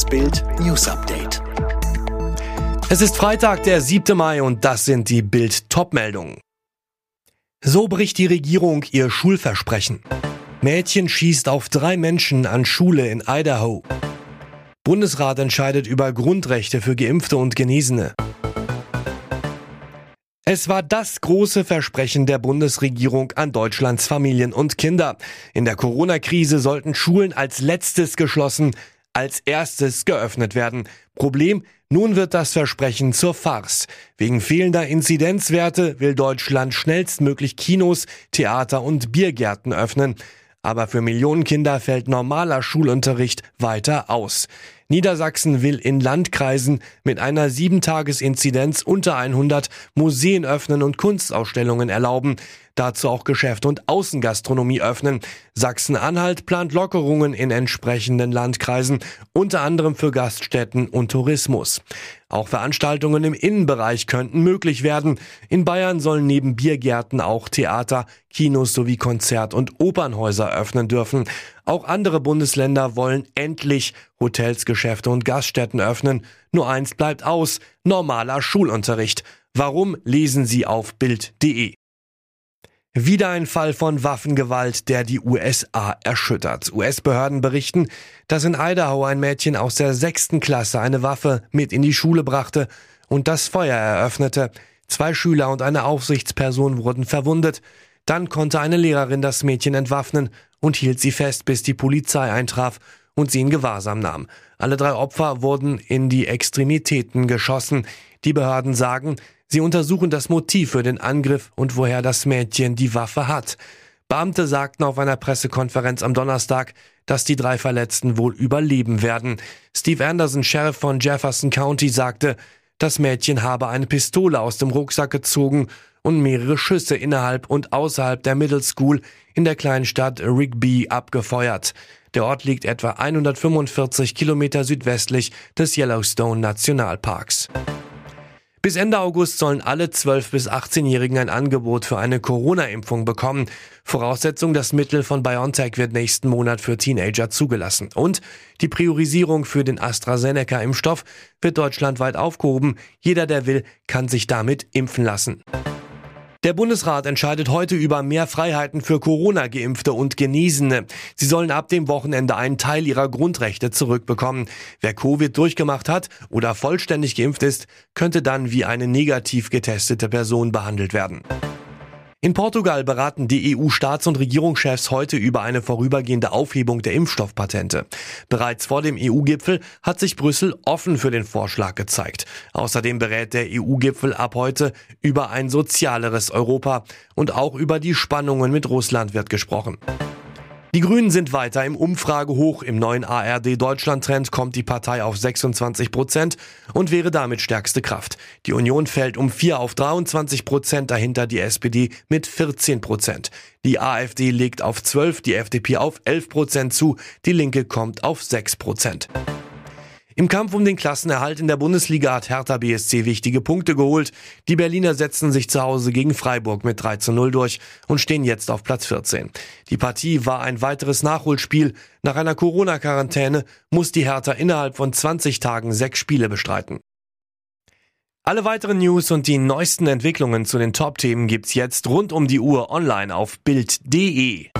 Das Bild News Update. Es ist Freitag, der 7. Mai und das sind die Bild Topmeldungen. So bricht die Regierung ihr Schulversprechen. Mädchen schießt auf drei Menschen an Schule in Idaho. Bundesrat entscheidet über Grundrechte für Geimpfte und Genesene. Es war das große Versprechen der Bundesregierung an Deutschlands Familien und Kinder. In der Corona-Krise sollten Schulen als letztes geschlossen, als erstes geöffnet werden. Problem, nun wird das Versprechen zur Farce. Wegen fehlender Inzidenzwerte will Deutschland schnellstmöglich Kinos, Theater und Biergärten öffnen. Aber für Millionen Kinder fällt normaler Schulunterricht weiter aus. Niedersachsen will in Landkreisen mit einer 7-Tages-Inzidenz unter 100 Museen öffnen und Kunstausstellungen erlauben. Dazu auch Geschäft und Außengastronomie öffnen. Sachsen-Anhalt plant Lockerungen in entsprechenden Landkreisen, unter anderem für Gaststätten und Tourismus. Auch Veranstaltungen im Innenbereich könnten möglich werden. In Bayern sollen neben Biergärten auch Theater, Kinos sowie Konzert- und Opernhäuser öffnen dürfen. Auch andere Bundesländer wollen endlich Hotels, Geschäfte und Gaststätten öffnen. Nur eins bleibt aus, normaler Schulunterricht. Warum lesen Sie auf Bild.de? Wieder ein Fall von Waffengewalt, der die USA erschüttert. US-Behörden berichten, dass in Idaho ein Mädchen aus der sechsten Klasse eine Waffe mit in die Schule brachte und das Feuer eröffnete. Zwei Schüler und eine Aufsichtsperson wurden verwundet. Dann konnte eine Lehrerin das Mädchen entwaffnen und hielt sie fest, bis die Polizei eintraf und sie in Gewahrsam nahm. Alle drei Opfer wurden in die Extremitäten geschossen. Die Behörden sagen, sie untersuchen das Motiv für den Angriff und woher das Mädchen die Waffe hat. Beamte sagten auf einer Pressekonferenz am Donnerstag, dass die drei Verletzten wohl überleben werden. Steve Anderson, Sheriff von Jefferson County, sagte, das Mädchen habe eine Pistole aus dem Rucksack gezogen und mehrere Schüsse innerhalb und außerhalb der Middle School in der kleinen Stadt Rigby abgefeuert. Der Ort liegt etwa 145 Kilometer südwestlich des Yellowstone Nationalparks. Bis Ende August sollen alle 12- bis 18-Jährigen ein Angebot für eine Corona-Impfung bekommen. Voraussetzung, das Mittel von BioNTech wird nächsten Monat für Teenager zugelassen. Und die Priorisierung für den AstraZeneca-Impfstoff wird deutschlandweit aufgehoben. Jeder, der will, kann sich damit impfen lassen. Der Bundesrat entscheidet heute über mehr Freiheiten für Corona-Geimpfte und Genesene. Sie sollen ab dem Wochenende einen Teil ihrer Grundrechte zurückbekommen. Wer Covid durchgemacht hat oder vollständig geimpft ist, könnte dann wie eine negativ getestete Person behandelt werden. In Portugal beraten die EU-Staats- und Regierungschefs heute über eine vorübergehende Aufhebung der Impfstoffpatente. Bereits vor dem EU-Gipfel hat sich Brüssel offen für den Vorschlag gezeigt. Außerdem berät der EU-Gipfel ab heute über ein sozialeres Europa und auch über die Spannungen mit Russland wird gesprochen. Die Grünen sind weiter im Umfragehoch. Im neuen ARD Deutschland-Trend kommt die Partei auf 26 Prozent und wäre damit stärkste Kraft. Die Union fällt um 4 auf 23 Prozent, dahinter die SPD mit 14 Prozent. Die AfD legt auf 12, die FDP auf 11 Prozent zu, die Linke kommt auf 6 Prozent. Im Kampf um den Klassenerhalt in der Bundesliga hat Hertha BSC wichtige Punkte geholt. Die Berliner setzen sich zu Hause gegen Freiburg mit 3 zu 0 durch und stehen jetzt auf Platz 14. Die Partie war ein weiteres Nachholspiel. Nach einer Corona-Quarantäne muss die Hertha innerhalb von 20 Tagen sechs Spiele bestreiten. Alle weiteren News und die neuesten Entwicklungen zu den Top-Themen gibt's jetzt rund um die Uhr online auf Bild.de.